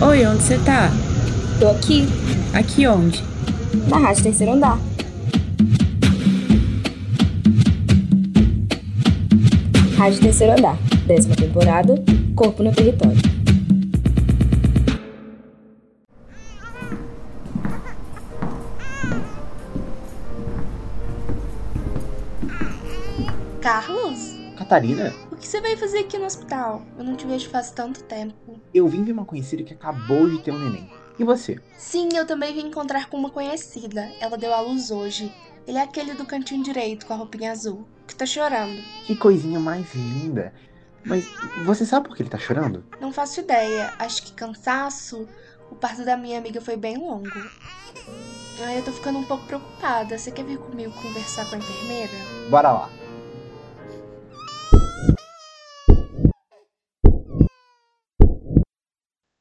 Oi, onde você tá? Tô aqui, Aqui onde? na Rádio Terceiro Andar. Rádio Terceiro Andar, décima temporada, Corpo no Território. Carlos, Catarina, o que você veio fazer aqui no hospital? Eu não te vejo faz tanto tempo. eu vim ver uma conhecida que acabou de ter um neném. E você? Sim, eu também vim encontrar com uma conhecida. Ela deu à luz hoje. Ele é aquele do cantinho direito com a roupinha azul, que tá chorando. Que coisinha mais linda. Mas você sabe por que ele tá chorando? Não faço ideia. Acho que cansaço. O parto da minha amiga foi bem longo. Ai, eu tô ficando um pouco preocupada. Você quer vir comigo conversar com a enfermeira? Bora lá.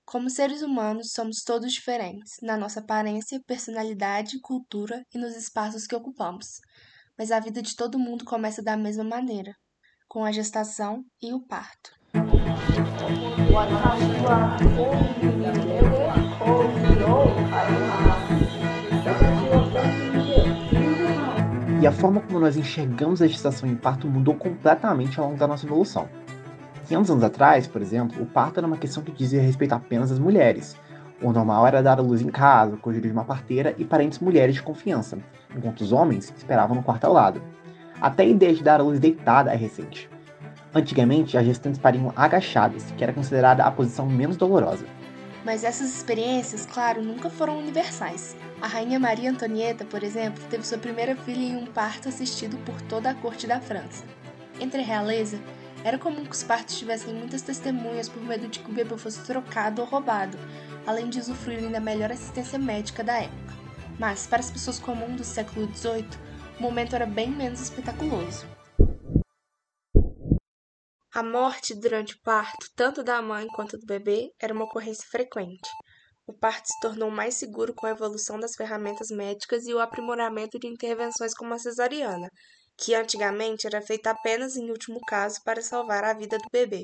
Como seres humanos, somos todos diferentes na nossa aparência, personalidade, cultura e nos espaços que ocupamos. Mas a vida de todo mundo começa da mesma maneira, com a gestação e o parto. E a forma como nós enxergamos a gestação e o parto mudou completamente ao longo da nossa evolução. 500 anos atrás, por exemplo, o parto era uma questão que dizia respeito apenas às mulheres. O normal era dar a luz em casa, com ajuda de uma parteira e parentes mulheres de confiança, enquanto os homens esperavam no quarto ao lado. Até a ideia de dar a luz deitada é recente. Antigamente, as gestantes pariam agachadas, que era considerada a posição menos dolorosa. Mas essas experiências, claro, nunca foram universais. A rainha Maria Antonieta, por exemplo, teve sua primeira filha em um parto assistido por toda a corte da França. Entre a realeza, era comum que os partos tivessem muitas testemunhas por medo de que o bebê fosse trocado ou roubado, além de usufruírem da melhor assistência médica da época. Mas, para as pessoas comuns do século XVIII, o momento era bem menos espetaculoso. A morte durante o parto, tanto da mãe quanto do bebê, era uma ocorrência frequente. O parto se tornou mais seguro com a evolução das ferramentas médicas e o aprimoramento de intervenções como a cesariana, que antigamente era feita apenas em último caso para salvar a vida do bebê.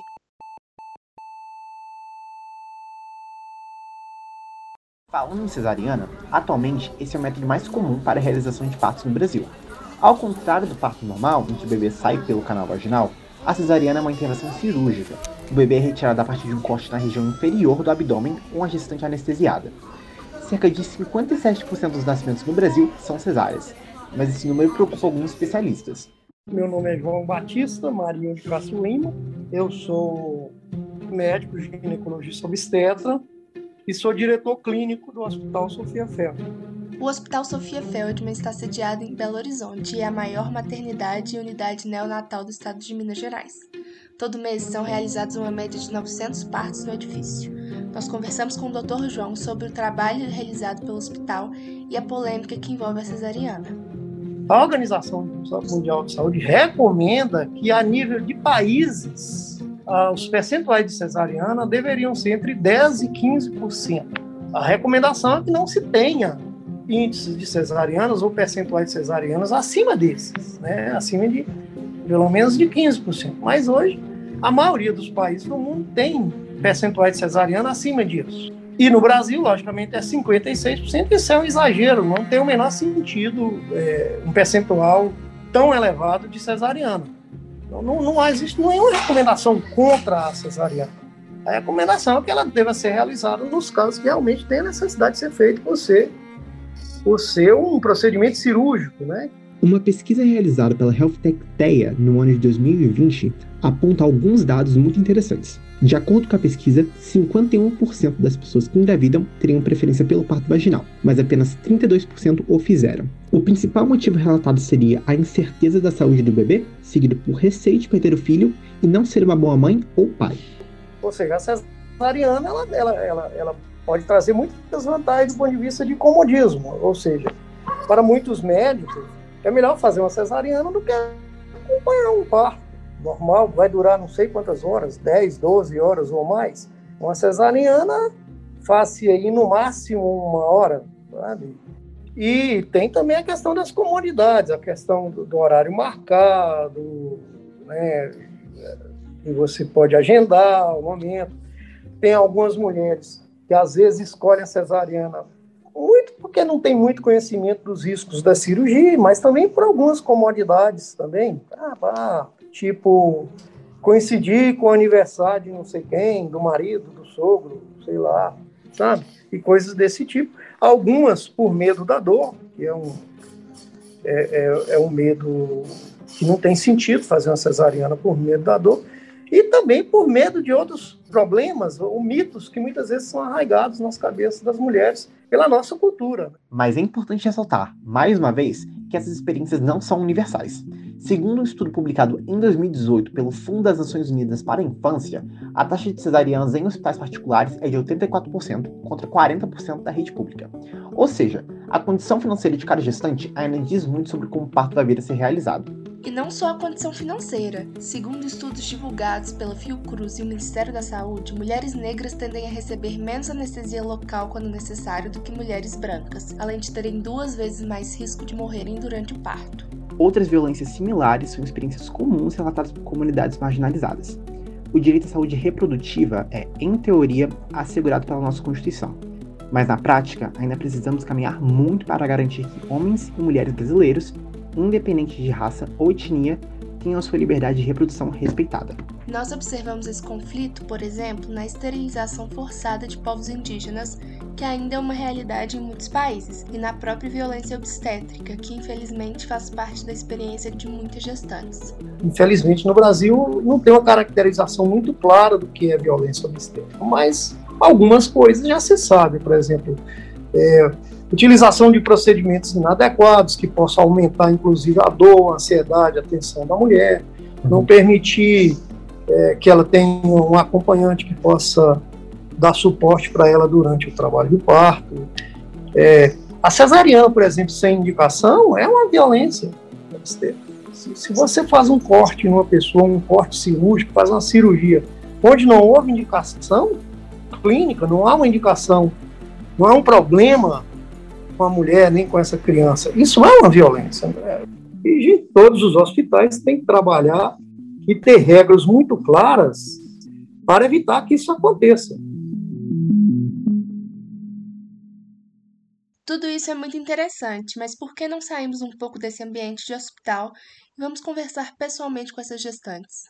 Falando em cesariana, atualmente esse é o método mais comum para a realização de partos no Brasil. Ao contrário do parto normal, em que o bebê sai pelo canal vaginal, a cesariana é uma intervenção cirúrgica. O bebê é retirado a partir de um corte na região inferior do abdômen com a gestante anestesiada. Cerca de 57% dos nascimentos no Brasil são cesáreas, mas esse número preocupa alguns especialistas. Meu nome é João Batista Marinho de Castro Lima. Eu sou médico ginecologista obstetra e sou diretor clínico do Hospital Sofia Ferro. O Hospital Sofia Feldman está sediado em Belo Horizonte e é a maior maternidade e unidade neonatal do estado de Minas Gerais. Todo mês são realizados uma média de 900 partos no edifício. Nós conversamos com o Dr. João sobre o trabalho realizado pelo hospital e a polêmica que envolve a cesariana. A Organização Mundial de Saúde recomenda que, a nível de países, ah, os percentuais de cesariana deveriam ser entre 10% e 15%. A recomendação é que não se tenha índices de cesarianas ou percentuais de cesarianas acima desses, né? acima de pelo menos de 15%. Mas hoje, a maioria dos países do mundo tem percentuais de cesariana acima disso. E no Brasil, logicamente, é 56%. Isso é um exagero, não tem o menor sentido é, um percentual tão elevado de cesariana. Não, não, não existe nenhuma recomendação contra a cesariana. A recomendação é que ela deva ser realizada nos casos que realmente tem necessidade de ser feito por ser, por ser um procedimento cirúrgico, né? Uma pesquisa realizada pela Health Tech TEA no ano de 2020 aponta alguns dados muito interessantes. De acordo com a pesquisa, 51% das pessoas que engravidam teriam preferência pelo parto vaginal, mas apenas 32% o fizeram. O principal motivo relatado seria a incerteza da saúde do bebê, seguido por receio de perder o filho e não ser uma boa mãe ou pai. Ou seja, a cesariana ela, ela, ela, ela pode trazer muitas vantagens do ponto de vista de comodismo, ou seja, para muitos médicos é melhor fazer uma cesariana do que acompanhar um parto normal, vai durar não sei quantas horas, 10, 12 horas ou mais. Uma cesariana faz-se aí no máximo uma hora, sabe? E tem também a questão das comodidades, a questão do, do horário marcado, né? E você pode agendar o momento. Tem algumas mulheres que às vezes escolhem a cesariana muito porque não tem muito conhecimento dos riscos da cirurgia, mas também por algumas comodidades também. Ah, tipo, coincidir com o aniversário de não sei quem, do marido, do sogro, sei lá, sabe? E coisas desse tipo. Algumas por medo da dor, que é um, é, é, é um medo que não tem sentido fazer uma cesariana por medo da dor, e também por medo de outros problemas ou mitos que muitas vezes são arraigados nas cabeças das mulheres pela nossa cultura. Mas é importante ressaltar, mais uma vez, que essas experiências não são universais. Segundo um estudo publicado em 2018 pelo Fundo das Nações Unidas para a Infância, a taxa de cesarianas em hospitais particulares é de 84% contra 40% da rede pública. Ou seja, a condição financeira de cada gestante ainda diz muito sobre como o parto vai vir a ser realizado. E não só a condição financeira. Segundo estudos divulgados pela Fiocruz e o Ministério da Saúde, mulheres negras tendem a receber menos anestesia local quando necessário do que mulheres brancas, além de terem duas vezes mais risco de morrerem durante o parto. Outras violências similares são experiências comuns relatadas por comunidades marginalizadas. O direito à saúde reprodutiva é, em teoria, assegurado pela nossa Constituição. Mas na prática, ainda precisamos caminhar muito para garantir que homens e mulheres brasileiros independente de raça ou etnia, tenham sua liberdade de reprodução respeitada. Nós observamos esse conflito, por exemplo, na esterilização forçada de povos indígenas, que ainda é uma realidade em muitos países, e na própria violência obstétrica, que infelizmente faz parte da experiência de muitas gestantes. Infelizmente, no Brasil não tem uma caracterização muito clara do que é violência obstétrica, mas algumas coisas já se sabe, por exemplo, é, utilização de procedimentos inadequados que possam aumentar, inclusive, a dor, a ansiedade, a tensão da mulher, não uhum. permitir é, que ela tenha um acompanhante que possa dar suporte para ela durante o trabalho de parto. É, a cesariana, por exemplo, sem indicação, é uma violência. Se, se você faz um corte em uma pessoa, um corte cirúrgico, faz uma cirurgia, onde não houve indicação clínica, não há uma indicação, não há um problema com a mulher nem com essa criança. Isso é uma violência. Né? E todos os hospitais têm que trabalhar e ter regras muito claras para evitar que isso aconteça. Tudo isso é muito interessante, mas por que não saímos um pouco desse ambiente de hospital e vamos conversar pessoalmente com essas gestantes?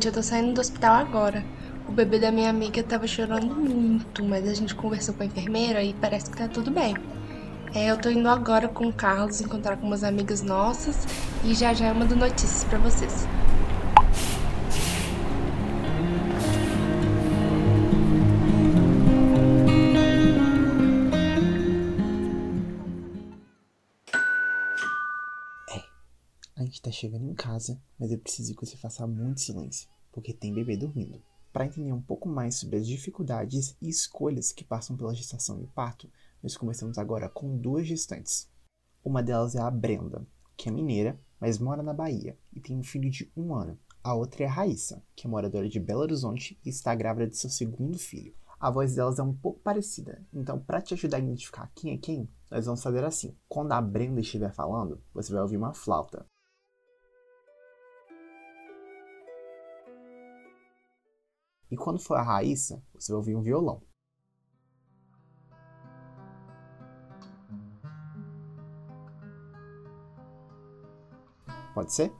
Gente, eu tô saindo do hospital agora. O bebê da minha amiga tava chorando muito, mas a gente conversou com a enfermeira e parece que tá tudo bem. É, eu tô indo agora com o Carlos encontrar com umas amigas nossas e já já eu mando notícias para vocês. Tá chegando em casa, mas eu preciso que você faça muito silêncio, porque tem bebê dormindo. Para entender um pouco mais sobre as dificuldades e escolhas que passam pela gestação e parto, nós conversamos agora com duas gestantes. Uma delas é a Brenda, que é mineira, mas mora na Bahia e tem um filho de um ano. A outra é a Raíssa, que é moradora de Belo Horizonte e está grávida de seu segundo filho. A voz delas é um pouco parecida, então para te ajudar a identificar quem é quem, nós vamos fazer assim. Quando a Brenda estiver falando, você vai ouvir uma flauta. E quando for a Raíssa, você vai ouvir um violão. Pode ser?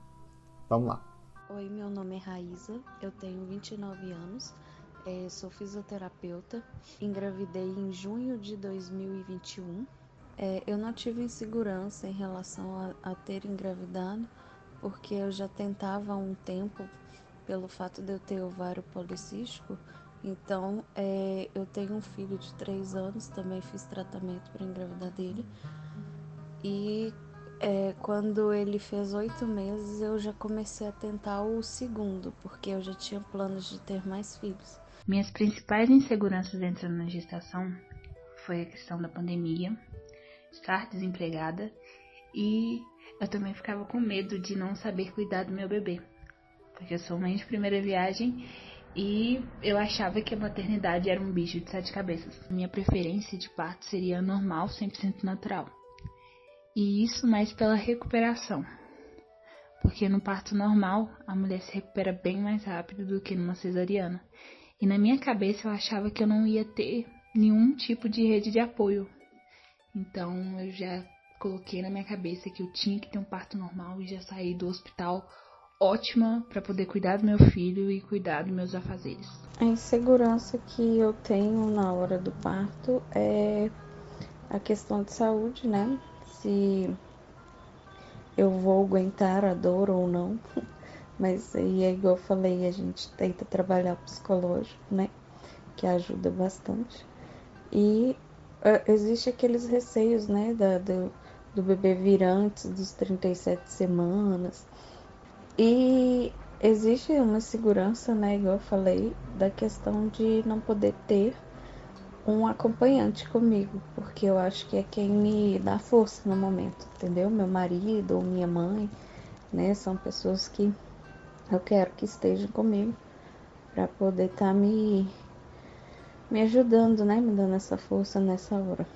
Vamos lá. Oi, meu nome é Raíssa, eu tenho 29 anos, é, sou fisioterapeuta, engravidei em junho de 2021. É, eu não tive insegurança em relação a, a ter engravidado, porque eu já tentava há um tempo pelo fato de eu ter ovário policístico. Então, é, eu tenho um filho de três anos, também fiz tratamento para engravidar dele. E é, quando ele fez oito meses, eu já comecei a tentar o segundo, porque eu já tinha planos de ter mais filhos. Minhas principais inseguranças entrando na gestação foi a questão da pandemia, estar desempregada e eu também ficava com medo de não saber cuidar do meu bebê porque eu sou mãe de primeira viagem E eu achava que a maternidade era um bicho de sete cabeças. Minha preferência de parto seria normal, 100% natural. E isso mais pela recuperação. Porque no parto normal, a mulher se recupera bem mais rápido do que numa cesariana. E na minha cabeça eu achava que eu não ia ter nenhum tipo de rede de apoio. Então eu já coloquei na minha cabeça que eu tinha que ter um parto normal e já saí do hospital ótima para poder cuidar do meu filho e cuidar dos meus afazeres. A insegurança que eu tenho na hora do parto é a questão de saúde, né? Se eu vou aguentar a dor ou não. Mas aí é igual eu falei, a gente tenta trabalhar psicológico, né? Que ajuda bastante. E uh, existe aqueles receios, né? Da, do, do bebê vir antes dos 37 semanas. E existe uma segurança, né, igual eu falei, da questão de não poder ter um acompanhante comigo, porque eu acho que é quem me dá força no momento, entendeu? Meu marido ou minha mãe, né, são pessoas que eu quero que estejam comigo para poder estar tá me me ajudando, né, me dando essa força nessa hora.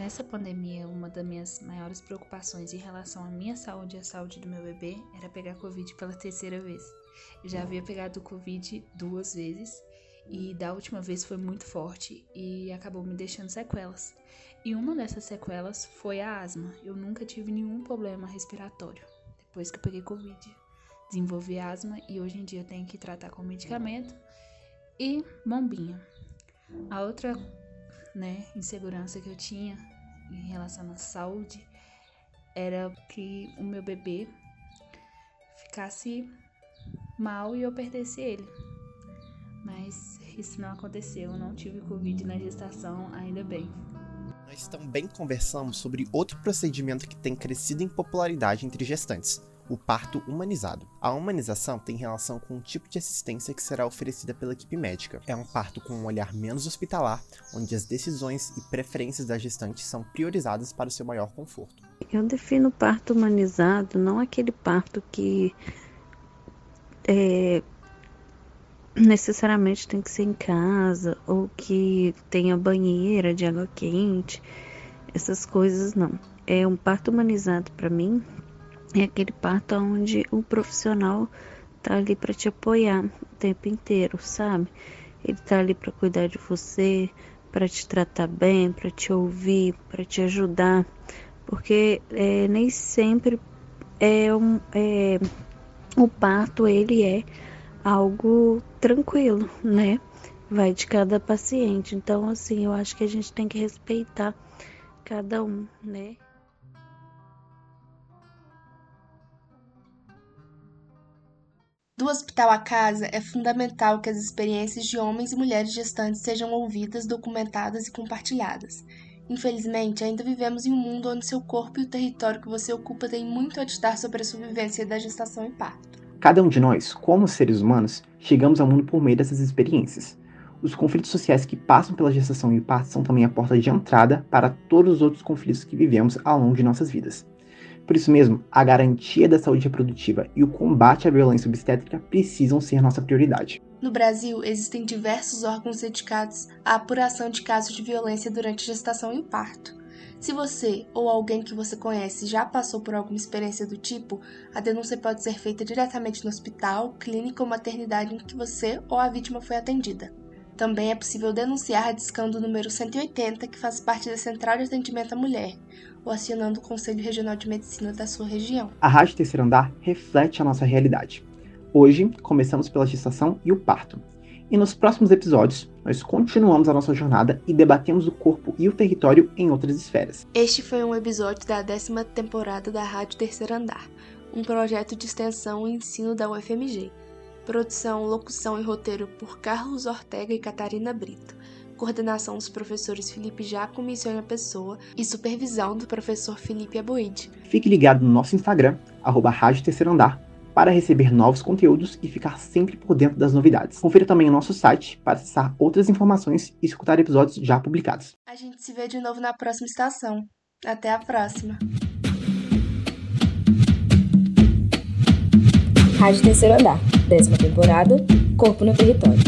Nessa pandemia, uma das minhas maiores preocupações em relação à minha saúde e à saúde do meu bebê era pegar Covid pela terceira vez. Já havia pegado Covid duas vezes e da última vez foi muito forte e acabou me deixando sequelas. E uma dessas sequelas foi a asma. Eu nunca tive nenhum problema respiratório depois que eu peguei Covid. Desenvolvi asma e hoje em dia eu tenho que tratar com medicamento e bombinha. A outra né, insegurança que eu tinha em relação à saúde era que o meu bebê ficasse mal e eu perdesse ele. Mas isso não aconteceu, eu não tive Covid na gestação, ainda bem. Nós também conversamos sobre outro procedimento que tem crescido em popularidade entre gestantes, o parto humanizado. A humanização tem relação com o tipo de assistência que será oferecida pela equipe médica. É um parto com um olhar menos hospitalar, onde as decisões e preferências da gestante são priorizadas para o seu maior conforto. Eu defino parto humanizado não aquele parto que é, necessariamente tem que ser em casa ou que tenha banheira de água quente, essas coisas não. É um parto humanizado para mim é aquele parto onde o profissional tá ali para te apoiar o tempo inteiro, sabe? Ele tá ali para cuidar de você, para te tratar bem, para te ouvir, para te ajudar, porque é, nem sempre é um é, o parto ele é algo tranquilo, né? Vai de cada paciente. Então, assim, eu acho que a gente tem que respeitar cada um, né? Do hospital à casa, é fundamental que as experiências de homens e mulheres gestantes sejam ouvidas, documentadas e compartilhadas. Infelizmente, ainda vivemos em um mundo onde seu corpo e o território que você ocupa têm muito a ditar sobre a sobrevivência da gestação e parto. Cada um de nós, como seres humanos, chegamos ao mundo por meio dessas experiências. Os conflitos sociais que passam pela gestação e parto são também a porta de entrada para todos os outros conflitos que vivemos ao longo de nossas vidas. Por isso mesmo, a garantia da saúde reprodutiva e o combate à violência obstétrica precisam ser nossa prioridade. No Brasil, existem diversos órgãos dedicados à apuração de casos de violência durante gestação e parto. Se você ou alguém que você conhece já passou por alguma experiência do tipo, a denúncia pode ser feita diretamente no hospital, clínica ou maternidade em que você ou a vítima foi atendida. Também é possível denunciar discando o número 180, que faz parte da Central de Atendimento à Mulher, ou acionando o Conselho Regional de Medicina da sua região. A Rádio Terceiro Andar reflete a nossa realidade. Hoje, começamos pela gestação e o parto. E nos próximos episódios, nós continuamos a nossa jornada e debatemos o corpo e o território em outras esferas. Este foi um episódio da décima temporada da Rádio Terceiro Andar, um projeto de extensão e ensino da UFMG. Produção, locução e roteiro por Carlos Ortega e Catarina Brito coordenação dos professores Felipe Jaco e Sônia Pessoa e supervisão do professor Felipe Aboide. Fique ligado no nosso Instagram, arroba Rádio Terceiro Andar, para receber novos conteúdos e ficar sempre por dentro das novidades. Confira também o nosso site para acessar outras informações e escutar episódios já publicados. A gente se vê de novo na próxima estação. Até a próxima! Rádio Terceiro Andar, décima temporada, Corpo no Território.